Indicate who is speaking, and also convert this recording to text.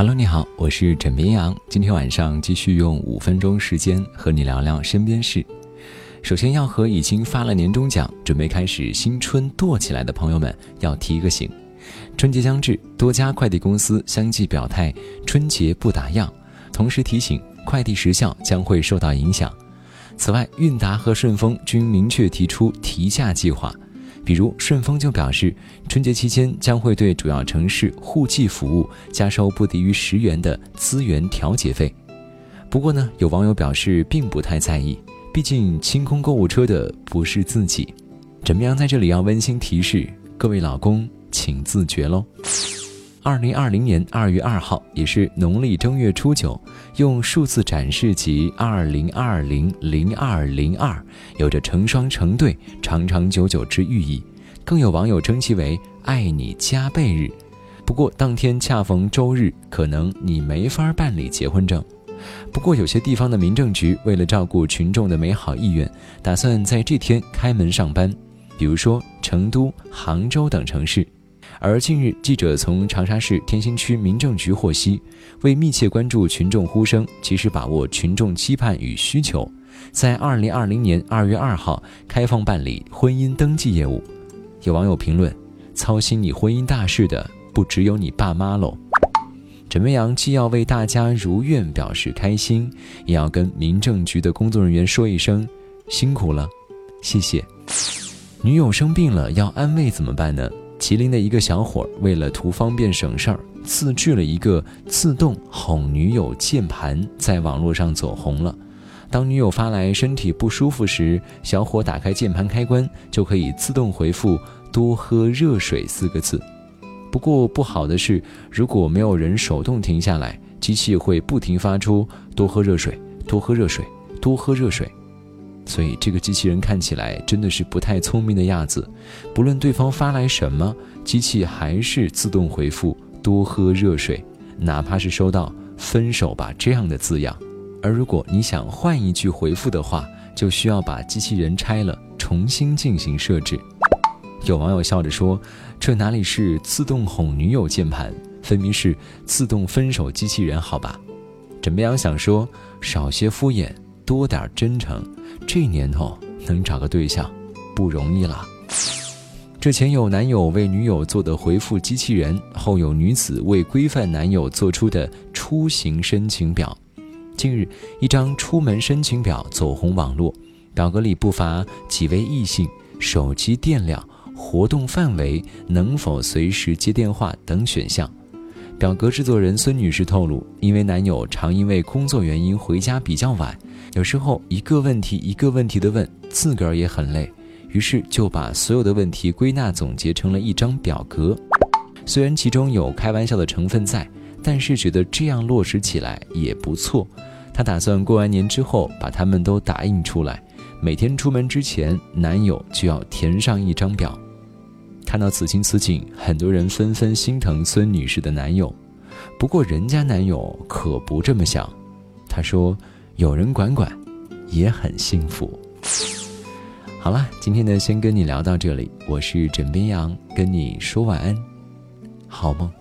Speaker 1: Hello，你好，我是枕边羊。今天晚上继续用五分钟时间和你聊聊身边事。首先要和已经发了年终奖、准备开始新春剁起来的朋友们要提个醒：春节将至，多家快递公司相继表态春节不打烊，同时提醒快递时效将会受到影响。此外，韵达和顺丰均明确提出提价计划。比如顺丰就表示，春节期间将会对主要城市户籍服务加收不低于十元的资源调节费。不过呢，有网友表示并不太在意，毕竟清空购物车的不是自己。怎么样在这里要温馨提示各位老公，请自觉喽。二零二零年二月二号，也是农历正月初九，用数字展示其二零二零零二零二，有着成双成对、长长久久之寓意。更有网友称其为“爱你加倍日”。不过当天恰逢周日，可能你没法办理结婚证。不过有些地方的民政局为了照顾群众的美好意愿，打算在这天开门上班，比如说成都、杭州等城市。而近日，记者从长沙市天心区民政局获悉，为密切关注群众呼声，及时把握群众期盼与需求，在二零二零年二月二号开放办理婚姻登记业务。有网友评论：“操心你婚姻大事的不只有你爸妈喽。”枕边羊既要为大家如愿表示开心，也要跟民政局的工作人员说一声辛苦了，谢谢。女友生病了要安慰怎么办呢？吉林的一个小伙为了图方便省事儿，自制了一个自动哄女友键盘，在网络上走红了。当女友发来身体不舒服时，小伙打开键盘开关，就可以自动回复“多喝热水”四个字。不过不好的是，如果没有人手动停下来，机器会不停发出“多喝热水，多喝热水，多喝热水”。所以这个机器人看起来真的是不太聪明的样子，不论对方发来什么，机器还是自动回复“多喝热水”，哪怕是收到“分手吧”这样的字样。而如果你想换一句回复的话，就需要把机器人拆了，重新进行设置。有网友笑着说：“这哪里是自动哄女友键盘，分明是自动分手机器人，好吧？”枕边羊想说：少些敷衍，多点真诚。这年头能找个对象不容易了。这前有男友为女友做的回复机器人，后有女子为规范男友做出的出行申请表。近日，一张出门申请表走红网络，表格里不乏几位异性、手机电量、活动范围、能否随时接电话等选项。表格制作人孙女士透露，因为男友常因为工作原因回家比较晚。有时候一个问题一个问题的问，自个儿也很累，于是就把所有的问题归纳总结成了一张表格。虽然其中有开玩笑的成分在，但是觉得这样落实起来也不错。她打算过完年之后把它们都打印出来，每天出门之前，男友就要填上一张表。看到此情此景，很多人纷纷心疼孙女士的男友。不过人家男友可不这么想，他说。有人管管，也很幸福。好了，今天呢，先跟你聊到这里。我是枕边羊，跟你说晚安，好梦。